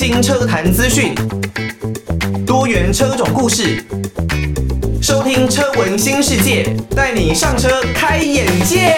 新车坛资讯，多元车种故事，收听车闻新世界，带你上车开眼界。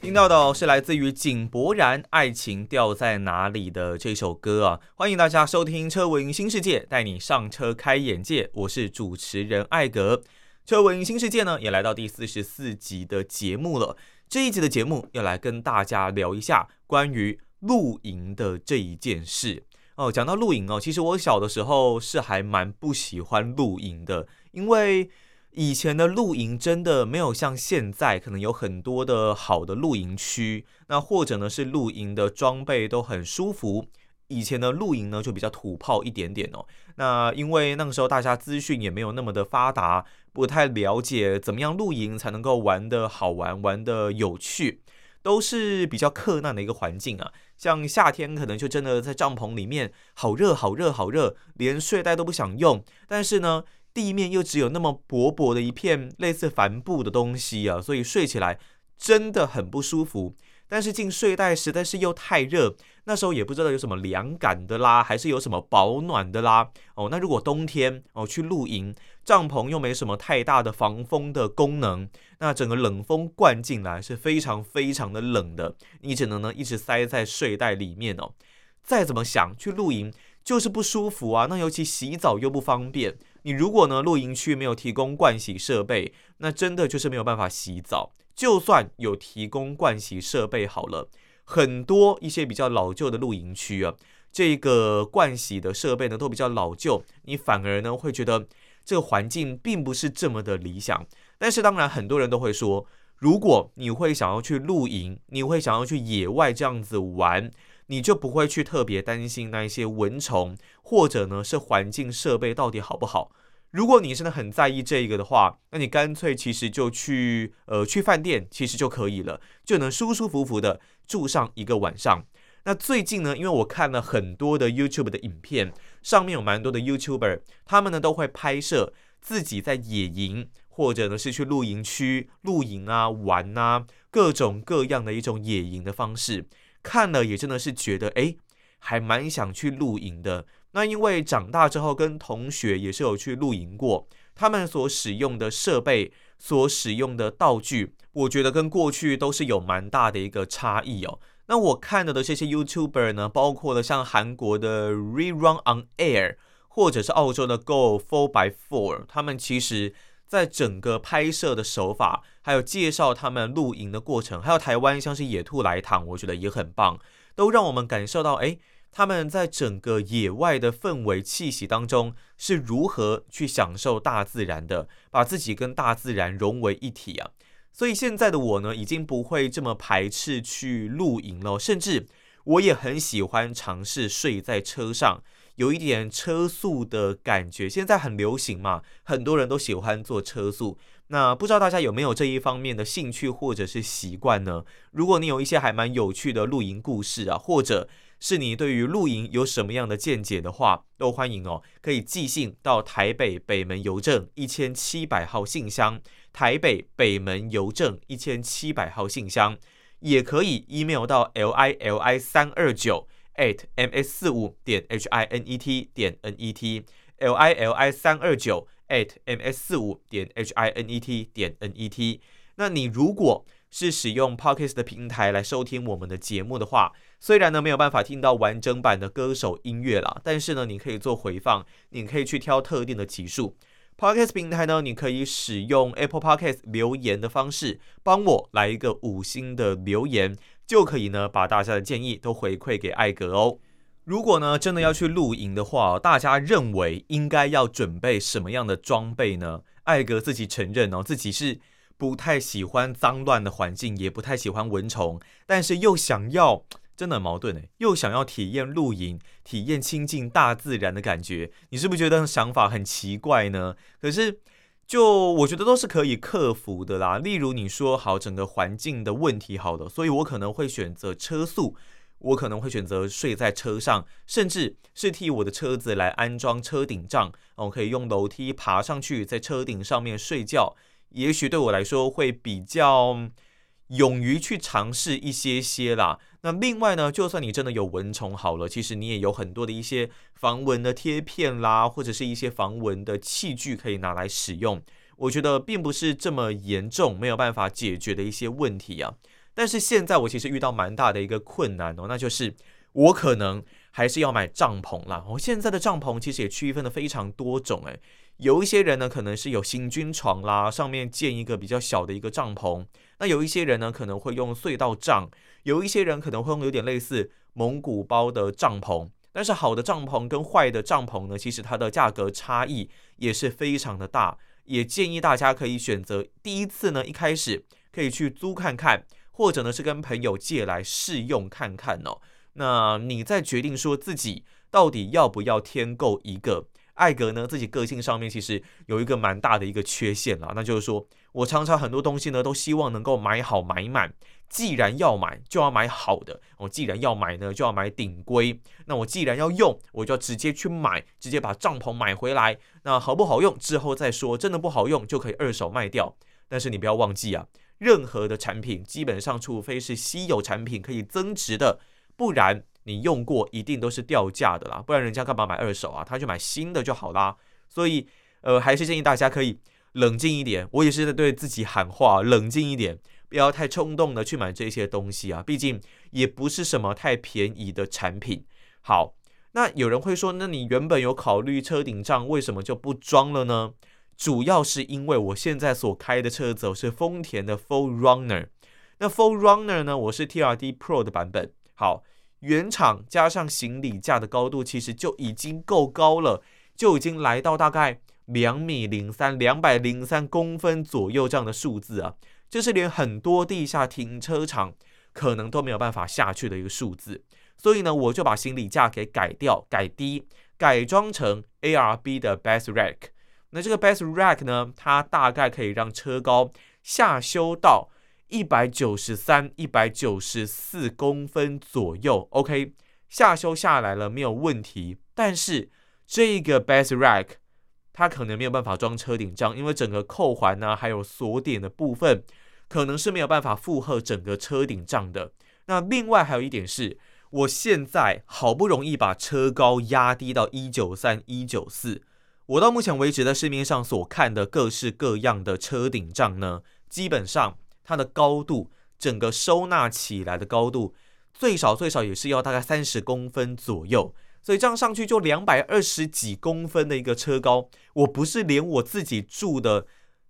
听到的是来自于井柏然《爱情掉在哪里》的这首歌啊！欢迎大家收听车闻新世界，带你上车开眼界。我是主持人艾格。车闻新世界呢，也来到第四十四集的节目了。这一集的节目要来跟大家聊一下关于露营的这一件事哦。讲到露营哦，其实我小的时候是还蛮不喜欢露营的，因为以前的露营真的没有像现在可能有很多的好的露营区，那或者呢是露营的装备都很舒服。以前的露营呢就比较土炮一点点哦。那因为那个时候大家资讯也没有那么的发达。不太了解怎么样露营才能够玩得好玩、玩得有趣，都是比较克难的一个环境啊。像夏天可能就真的在帐篷里面，好热、好热、好热，连睡袋都不想用。但是呢，地面又只有那么薄薄的一片类似帆布的东西啊，所以睡起来真的很不舒服。但是进睡袋实在是又太热，那时候也不知道有什么凉感的啦，还是有什么保暖的啦。哦，那如果冬天哦去露营，帐篷又没什么太大的防风的功能，那整个冷风灌进来是非常非常的冷的，你只能呢一直塞在睡袋里面哦。再怎么想去露营就是不舒服啊，那尤其洗澡又不方便。你如果呢露营区没有提供盥洗设备，那真的就是没有办法洗澡。就算有提供盥洗设备好了，很多一些比较老旧的露营区啊，这个盥洗的设备呢都比较老旧，你反而呢会觉得这个环境并不是这么的理想。但是当然很多人都会说，如果你会想要去露营，你会想要去野外这样子玩，你就不会去特别担心那一些蚊虫，或者呢是环境设备到底好不好。如果你真的很在意这个的话，那你干脆其实就去呃去饭店，其实就可以了，就能舒舒服服的住上一个晚上。那最近呢，因为我看了很多的 YouTube 的影片，上面有蛮多的 YouTuber，他们呢都会拍摄自己在野营，或者呢是去露营区露营啊玩啊，各种各样的一种野营的方式，看了也真的是觉得诶，还蛮想去露营的。那因为长大之后跟同学也是有去露营过，他们所使用的设备、所使用的道具，我觉得跟过去都是有蛮大的一个差异哦。那我看到的这些 YouTuber 呢，包括了像韩国的 Rerun on Air，或者是澳洲的 Go Four by Four，他们其实在整个拍摄的手法，还有介绍他们露营的过程，还有台湾像是野兔来躺，我觉得也很棒，都让我们感受到哎。他们在整个野外的氛围气息当中是如何去享受大自然的，把自己跟大自然融为一体啊！所以现在的我呢，已经不会这么排斥去露营了，甚至我也很喜欢尝试睡在车上，有一点车宿的感觉。现在很流行嘛，很多人都喜欢做车宿。那不知道大家有没有这一方面的兴趣或者是习惯呢？如果你有一些还蛮有趣的露营故事啊，或者是你对于露营有什么样的见解的话，都欢迎哦，可以寄信到台北北门邮政一千七百号信箱，台北北门邮政一千七百号信箱，也可以 email 到 l i l i 三二九 at m s 四五点 h i n e t 点 n e t l i l i 三二九 at m s 四五点 h i n e t 点 n e t。那你如果是使用 Podcast 的平台来收听我们的节目的话，虽然呢没有办法听到完整版的歌手音乐啦，但是呢你可以做回放，你可以去挑特定的集数。Podcast 平台呢，你可以使用 Apple Podcast 留言的方式，帮我来一个五星的留言，就可以呢把大家的建议都回馈给艾格哦。如果呢真的要去露营的话，大家认为应该要准备什么样的装备呢？艾格自己承认哦，自己是。不太喜欢脏乱的环境，也不太喜欢蚊虫，但是又想要，真的很矛盾诶，又想要体验露营，体验亲近大自然的感觉，你是不是觉得想法很奇怪呢？可是，就我觉得都是可以克服的啦。例如你说好整个环境的问题好了，所以我可能会选择车速，我可能会选择睡在车上，甚至是替我的车子来安装车顶帐，我可以用楼梯爬上去，在车顶上面睡觉。也许对我来说会比较勇于去尝试一些些啦。那另外呢，就算你真的有蚊虫好了，其实你也有很多的一些防蚊的贴片啦，或者是一些防蚊的器具可以拿来使用。我觉得并不是这么严重，没有办法解决的一些问题啊。但是现在我其实遇到蛮大的一个困难哦，那就是我可能还是要买帐篷啦。我现在的帐篷其实也区分的非常多种，诶，有一些人呢可能是有行军床啦，上面建一个比较小的一个帐篷。那有一些人呢可能会用隧道帐，有一些人可能会用有点类似蒙古包的帐篷。但是好的帐篷跟坏的帐篷呢，其实它的价格差异也是非常的大。也建议大家可以选择第一次呢，一开始可以去租看看，或者呢是跟朋友借来试用看看哦。那你再决定说自己到底要不要添购一个。艾格呢自己个性上面其实有一个蛮大的一个缺陷啦，那就是说我常常很多东西呢都希望能够买好买满。既然要买，就要买好的。我既然要买呢，就要买顶规。那我既然要用，我就要直接去买，直接把帐篷买回来。那好不好用之后再说，真的不好用就可以二手卖掉。但是你不要忘记啊，任何的产品基本上，除非是稀有产品可以增值的，不然你用过一定都是掉价的啦。不然人家干嘛买二手啊？他就买新的就好啦。所以，呃，还是建议大家可以冷静一点。我也是在对自己喊话，冷静一点。不要太冲动的去买这些东西啊，毕竟也不是什么太便宜的产品。好，那有人会说，那你原本有考虑车顶帐，为什么就不装了呢？主要是因为我现在所开的车子是丰田的 4Runner，那 4Runner 呢，我是 TRD Pro 的版本。好，原厂加上行李架的高度其实就已经够高了，就已经来到大概两米零三、两百零三公分左右这样的数字啊。这是连很多地下停车场可能都没有办法下去的一个数字，所以呢，我就把行李架给改掉、改低，改装成 ARB 的 Best Rack。那这个 Best Rack 呢，它大概可以让车高下修到一百九十三、一百九十四公分左右。OK，下修下来了没有问题，但是这个 Best Rack。它可能没有办法装车顶帐，因为整个扣环呢，还有锁点的部分，可能是没有办法负荷整个车顶帐的。那另外还有一点是，我现在好不容易把车高压低到一九三、一九四，我到目前为止在市面上所看的各式各样的车顶帐呢，基本上它的高度，整个收纳起来的高度，最少最少也是要大概三十公分左右。所以这样上去就两百二十几公分的一个车高，我不是连我自己住的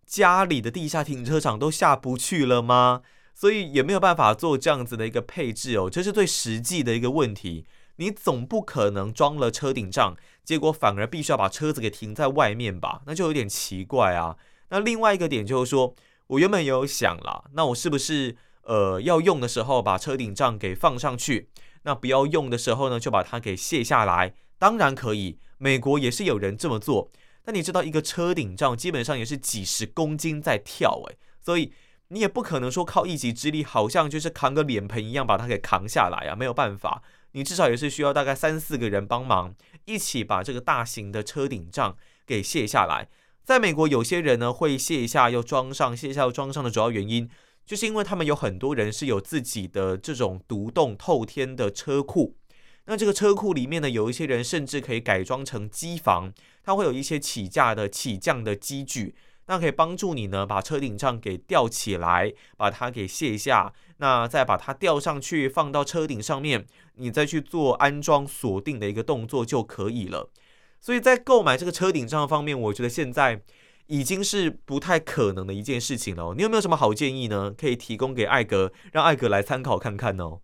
家里的地下停车场都下不去了吗？所以也没有办法做这样子的一个配置哦，这是最实际的一个问题。你总不可能装了车顶帐，结果反而必须要把车子给停在外面吧？那就有点奇怪啊。那另外一个点就是说，我原本有想了，那我是不是呃要用的时候把车顶帐给放上去？那不要用的时候呢，就把它给卸下来。当然可以，美国也是有人这么做。但你知道，一个车顶帐基本上也是几十公斤在跳，诶，所以你也不可能说靠一己之力，好像就是扛个脸盆一样把它给扛下来啊，没有办法。你至少也是需要大概三四个人帮忙，一起把这个大型的车顶帐给卸下来。在美国，有些人呢会卸下又装上，卸下又装上的主要原因。就是因为他们有很多人是有自己的这种独栋透天的车库，那这个车库里面呢，有一些人甚至可以改装成机房，它会有一些起架的起降的机具，那可以帮助你呢把车顶帐给吊起来，把它给卸下，那再把它吊上去放到车顶上面，你再去做安装锁定的一个动作就可以了。所以在购买这个车顶帐方面，我觉得现在。已经是不太可能的一件事情了。你有没有什么好建议呢？可以提供给艾格，让艾格来参考看看呢？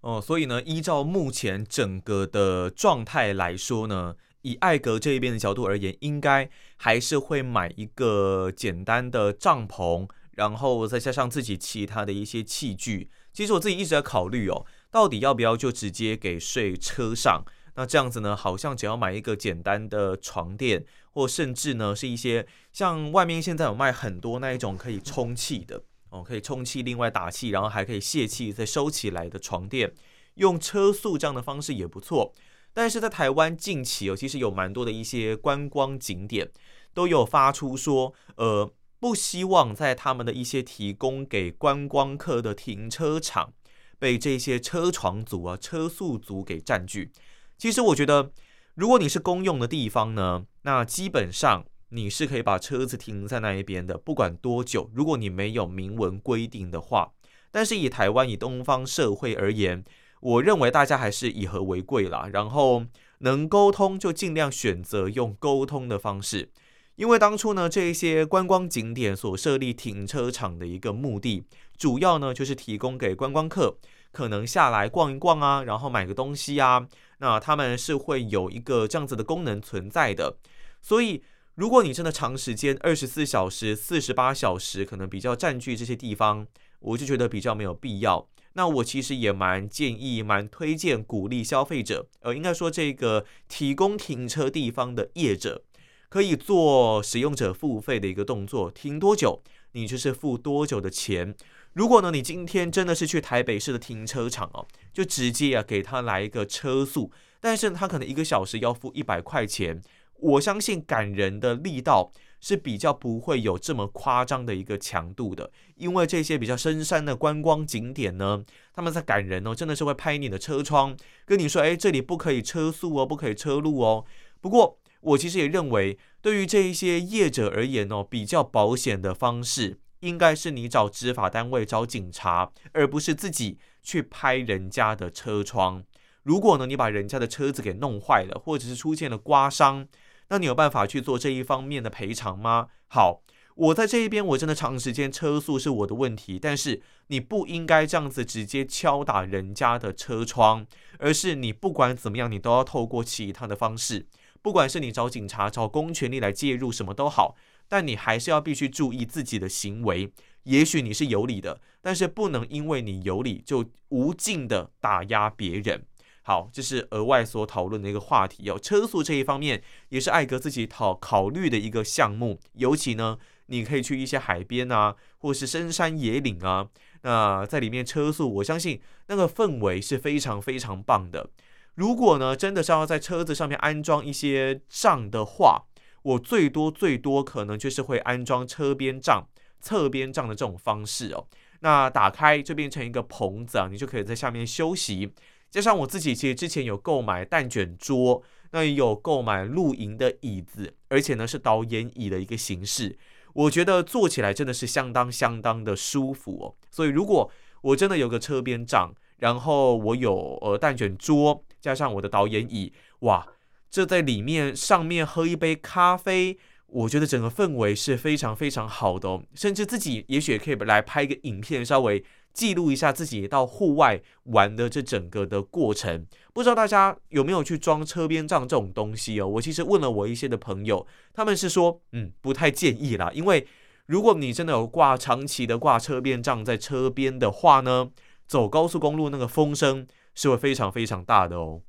哦，所以呢，依照目前整个的状态来说呢，以艾格这一边的角度而言，应该还是会买一个简单的帐篷，然后再加上自己其他的一些器具。其实我自己一直在考虑哦，到底要不要就直接给睡车上？那这样子呢，好像只要买一个简单的床垫。或甚至呢，是一些像外面现在有卖很多那一种可以充气的哦，可以充气，另外打气，然后还可以泄气再收起来的床垫，用车速这样的方式也不错。但是在台湾近期哦，其实有蛮多的一些观光景点都有发出说，呃，不希望在他们的一些提供给观光客的停车场被这些车床族啊、车速族给占据。其实我觉得，如果你是公用的地方呢，那基本上你是可以把车子停在那一边的，不管多久。如果你没有明文规定的话，但是以台湾以东方社会而言，我认为大家还是以和为贵啦。然后能沟通就尽量选择用沟通的方式。因为当初呢，这些观光景点所设立停车场的一个目的，主要呢就是提供给观光客可能下来逛一逛啊，然后买个东西啊，那他们是会有一个这样子的功能存在的。所以，如果你真的长时间二十四小时、四十八小时，可能比较占据这些地方，我就觉得比较没有必要。那我其实也蛮建议、蛮推荐、鼓励消费者，呃，应该说这个提供停车地方的业者。可以做使用者付费的一个动作，停多久你就是付多久的钱。如果呢，你今天真的是去台北市的停车场哦，就直接啊给他来一个车速，但是他可能一个小时要付一百块钱。我相信赶人的力道是比较不会有这么夸张的一个强度的，因为这些比较深山的观光景点呢，他们在赶人哦，真的是会拍你的车窗，跟你说，哎，这里不可以车速哦，不可以车路哦。不过。我其实也认为，对于这一些业者而言哦，比较保险的方式，应该是你找执法单位、找警察，而不是自己去拍人家的车窗。如果呢，你把人家的车子给弄坏了，或者是出现了刮伤，那你有办法去做这一方面的赔偿吗？好，我在这一边，我真的长时间车速是我的问题，但是你不应该这样子直接敲打人家的车窗，而是你不管怎么样，你都要透过其他的方式。不管是你找警察、找公权力来介入，什么都好，但你还是要必须注意自己的行为。也许你是有理的，但是不能因为你有理就无尽的打压别人。好，这是额外所讨论的一个话题哦。车速这一方面也是艾格自己考考虑的一个项目。尤其呢，你可以去一些海边啊，或是深山野岭啊，那在里面车速，我相信那个氛围是非常非常棒的。如果呢，真的是要在车子上面安装一些帐的话，我最多最多可能就是会安装车边帐、侧边帐的这种方式哦。那打开就变成一个棚子啊，你就可以在下面休息。加上我自己其实之前有购买蛋卷桌，那也有购买露营的椅子，而且呢是导演椅的一个形式，我觉得坐起来真的是相当相当的舒服哦。所以如果我真的有个车边帐，然后我有呃蛋卷桌。加上我的导演椅，哇，这在里面上面喝一杯咖啡，我觉得整个氛围是非常非常好的哦。甚至自己也许也可以来拍一个影片，稍微记录一下自己到户外玩的这整个的过程。不知道大家有没有去装车边帐这种东西哦？我其实问了我一些的朋友，他们是说，嗯，不太建议啦，因为如果你真的有挂长期的挂车边帐在车边的话呢，走高速公路那个风声。是会非常非常大的哦。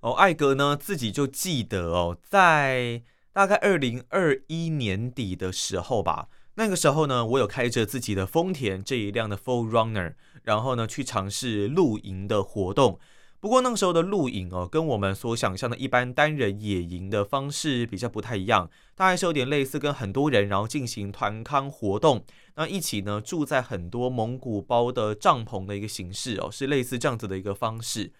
哦，艾格呢自己就记得哦，在大概二零二一年底的时候吧，那个时候呢，我有开着自己的丰田这一辆的 Full Runner，然后呢去尝试露营的活动。不过那个时候的露营哦，跟我们所想象的一般单人野营的方式比较不太一样，它还是有点类似跟很多人然后进行团康活动，那一起呢住在很多蒙古包的帐篷的一个形式哦，是类似这样子的一个方式。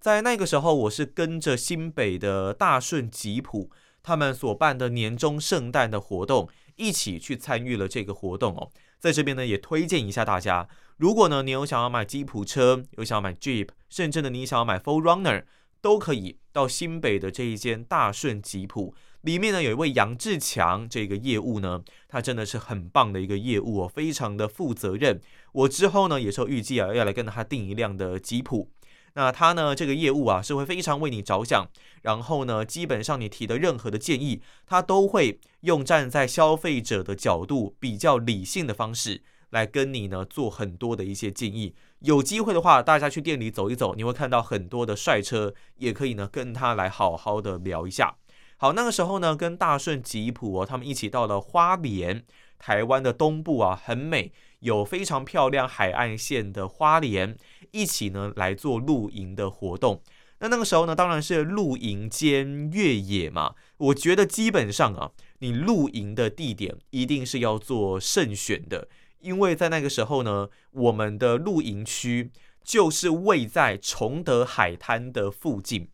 在那个时候，我是跟着新北的大顺吉普他们所办的年终圣诞的活动一起去参与了这个活动哦，在这边呢也推荐一下大家。如果呢，你有想要买吉普车，有想要买 Jeep，甚至呢，你想要买 4Runner，都可以到新北的这一间大顺吉普里面呢，有一位杨志强，这个业务呢，他真的是很棒的一个业务哦，非常的负责任。我之后呢，也是预计啊，要来跟他订一辆的吉普。那他呢，这个业务啊，是会非常为你着想，然后呢，基本上你提的任何的建议，他都会用站在消费者的角度，比较理性的方式。来跟你呢做很多的一些建议，有机会的话，大家去店里走一走，你会看到很多的帅车，也可以呢跟他来好好的聊一下。好，那个时候呢，跟大顺吉普哦，他们一起到了花莲，台湾的东部啊，很美，有非常漂亮海岸线的花莲，一起呢来做露营的活动。那那个时候呢，当然是露营兼越野嘛。我觉得基本上啊，你露营的地点一定是要做慎选的，因为在那个时候呢，我们的露营区就是位在崇德海滩的附近。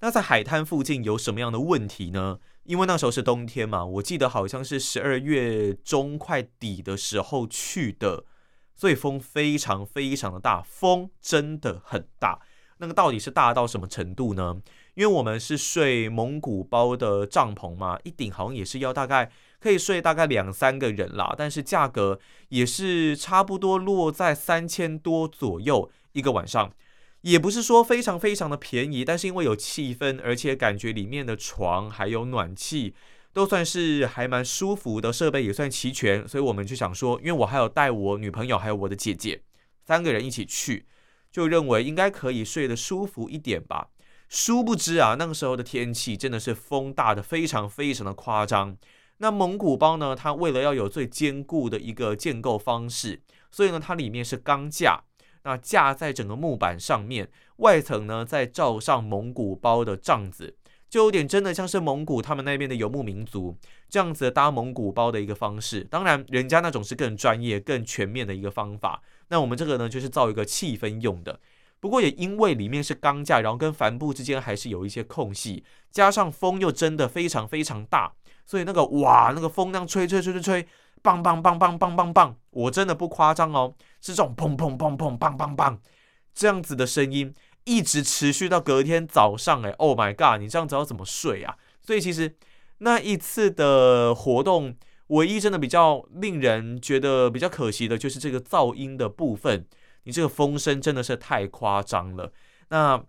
那在海滩附近有什么样的问题呢？因为那时候是冬天嘛，我记得好像是十二月中快底的时候去的，所以风非常非常的大，风真的很大。那个到底是大到什么程度呢？因为我们是睡蒙古包的帐篷嘛，一顶好像也是要大概可以睡大概两三个人啦，但是价格也是差不多落在三千多左右一个晚上，也不是说非常非常的便宜，但是因为有气氛，而且感觉里面的床还有暖气都算是还蛮舒服的，设备也算齐全，所以我们就想说，因为我还有带我女朋友还有我的姐姐三个人一起去。就认为应该可以睡得舒服一点吧，殊不知啊，那个时候的天气真的是风大得非常非常的夸张。那蒙古包呢，它为了要有最坚固的一个建构方式，所以呢，它里面是钢架，那架在整个木板上面，外层呢再罩上蒙古包的帐子，就有点真的像是蒙古他们那边的游牧民族这样子搭蒙古包的一个方式。当然，人家那种是更专业、更全面的一个方法。那我们这个呢，就是造一个气氛用的。不过也因为里面是钢架，然后跟帆布之间还是有一些空隙，加上风又真的非常非常大，所以那个哇，那个风那样吹吹吹吹吹，棒棒棒棒棒棒棒，我真的不夸张哦，是这种砰砰砰砰棒棒棒这样子的声音，一直持续到隔天早上。哎，Oh my god，你这样子要怎么睡啊？所以其实那一次的活动。唯一真的比较令人觉得比较可惜的就是这个噪音的部分，你这个风声真的是太夸张了。那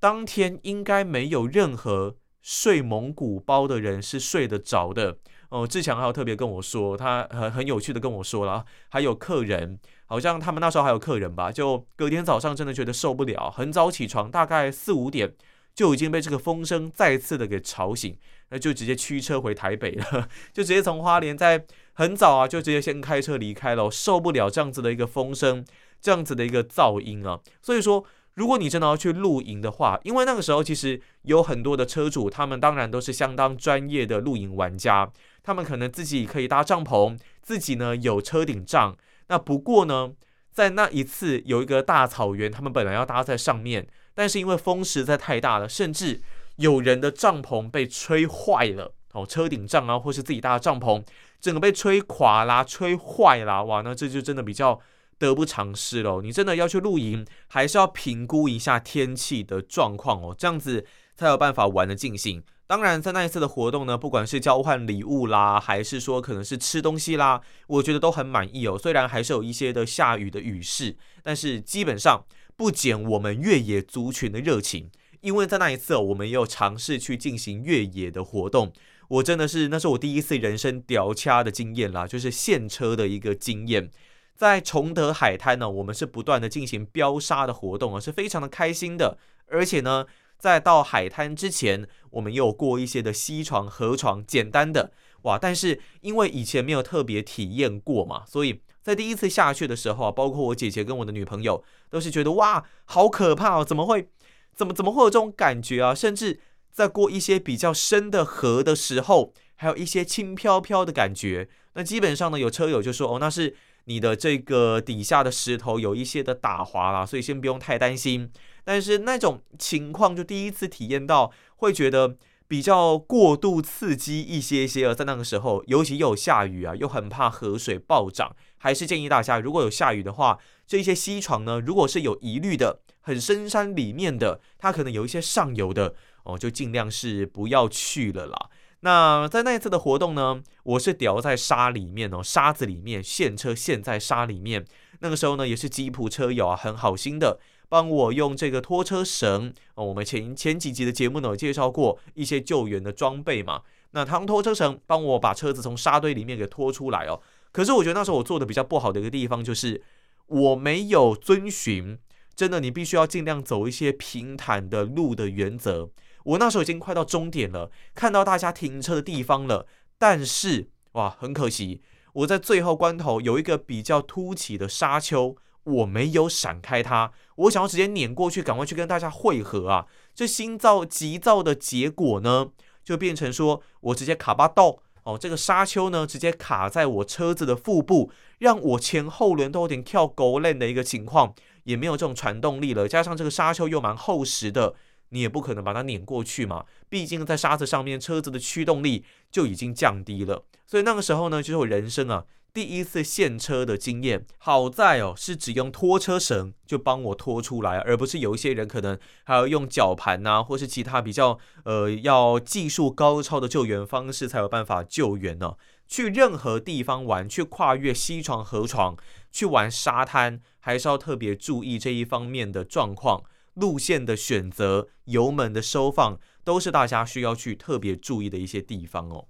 当天应该没有任何睡蒙古包的人是睡得着的哦。志强还有特别跟我说，他很很有趣的跟我说了，还有客人，好像他们那时候还有客人吧，就隔天早上真的觉得受不了，很早起床，大概四五点。就已经被这个风声再次的给吵醒，那就直接驱车回台北了，就直接从花莲在很早啊，就直接先开车离开了，受不了这样子的一个风声，这样子的一个噪音啊。所以说，如果你真的要去露营的话，因为那个时候其实有很多的车主，他们当然都是相当专业的露营玩家，他们可能自己可以搭帐篷，自己呢有车顶帐。那不过呢，在那一次有一个大草原，他们本来要搭在上面。但是因为风实在太大了，甚至有人的帐篷被吹坏了哦，车顶帐啊，或是自己搭的帐篷，整个被吹垮啦、吹坏啦，哇，那这就真的比较得不偿失喽。你真的要去露营，还是要评估一下天气的状况哦，这样子才有办法玩得尽兴。当然，在那一次的活动呢，不管是交换礼物啦，还是说可能是吃东西啦，我觉得都很满意哦。虽然还是有一些的下雨的雨势，但是基本上。不减我们越野族群的热情，因为在那一次，我们也有尝试去进行越野的活动。我真的是，那是我第一次人生屌掐的经验啦，就是现车的一个经验。在崇德海滩呢，我们是不断的进行飙沙的活动啊，是非常的开心的。而且呢，在到海滩之前，我们有过一些的溪床、河床，简单的哇。但是因为以前没有特别体验过嘛，所以。在第一次下去的时候啊，包括我姐姐跟我的女朋友都是觉得哇，好可怕哦！怎么会，怎么怎么会有这种感觉啊？甚至在过一些比较深的河的时候，还有一些轻飘飘的感觉。那基本上呢，有车友就说哦，那是你的这个底下的石头有一些的打滑啦，所以先不用太担心。但是那种情况就第一次体验到，会觉得。比较过度刺激一些些啊，在那个时候，尤其又有下雨啊，又很怕河水暴涨，还是建议大家，如果有下雨的话，这些溪床呢，如果是有疑虑的，很深山里面的，它可能有一些上游的哦，就尽量是不要去了啦。那在那一次的活动呢，我是掉在沙里面哦，沙子里面，现车陷在沙里面。那个时候呢，也是吉普车友啊，很好心的。帮我用这个拖车绳哦，我们前前几集的节目呢有介绍过一些救援的装备嘛。那他用拖车绳帮我把车子从沙堆里面给拖出来哦。可是我觉得那时候我做的比较不好的一个地方就是我没有遵循，真的你必须要尽量走一些平坦的路的原则。我那时候已经快到终点了，看到大家停车的地方了，但是哇，很可惜，我在最后关头有一个比较凸起的沙丘。我没有闪开它，我想要直接碾过去，赶快去跟大家汇合啊！这心躁急躁的结果呢，就变成说我直接卡巴豆哦，这个沙丘呢直接卡在我车子的腹部，让我前后轮都有点跳狗链的一个情况，也没有这种传动力了。加上这个沙丘又蛮厚实的，你也不可能把它碾过去嘛。毕竟在沙子上面，车子的驱动力就已经降低了。所以那个时候呢，就是我人生啊。第一次现车的经验，好在哦是只用拖车绳就帮我拖出来，而不是有一些人可能还要用绞盘呐，或是其他比较呃要技术高超的救援方式才有办法救援呢。去任何地方玩，去跨越西床、河床，去玩沙滩，还是要特别注意这一方面的状况，路线的选择、油门的收放，都是大家需要去特别注意的一些地方哦。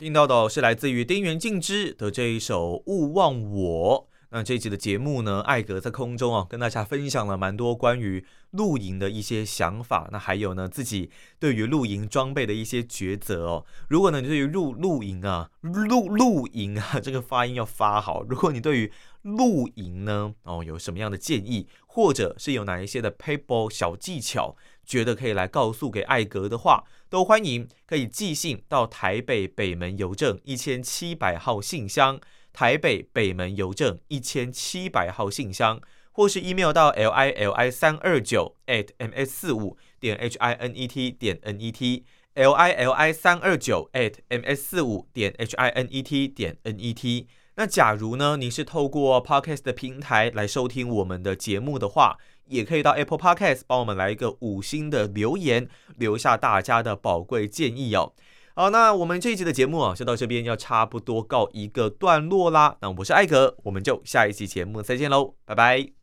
听到的是来自于丁元敬之的这一首《勿忘我》。那这一集的节目呢，艾格在空中啊，跟大家分享了蛮多关于露营的一些想法。那还有呢，自己对于露营装备的一些抉择哦。如果呢，你对于露露营啊，露露营啊，这个发音要发好。如果你对于露营呢，哦，有什么样的建议，或者是有哪一些的 paper 小技巧，觉得可以来告诉给艾格的话，都欢迎可以寄信到台北北门邮政一千七百号信箱，台北北门邮政一千七百号信箱，或是 email 到 l i l i 三二九 at m s 四五点 h i n e t 点 n e t l i l i 三二九 at m s 四五点 h i n e t 点 n e t。那假如呢，您是透过 Podcast 的平台来收听我们的节目的话，也可以到 Apple Podcast 帮我们来一个五星的留言，留下大家的宝贵建议哦。好，那我们这一集的节目啊，就到这边要差不多告一个段落啦。那我是艾格，我们就下一期节目再见喽，拜拜。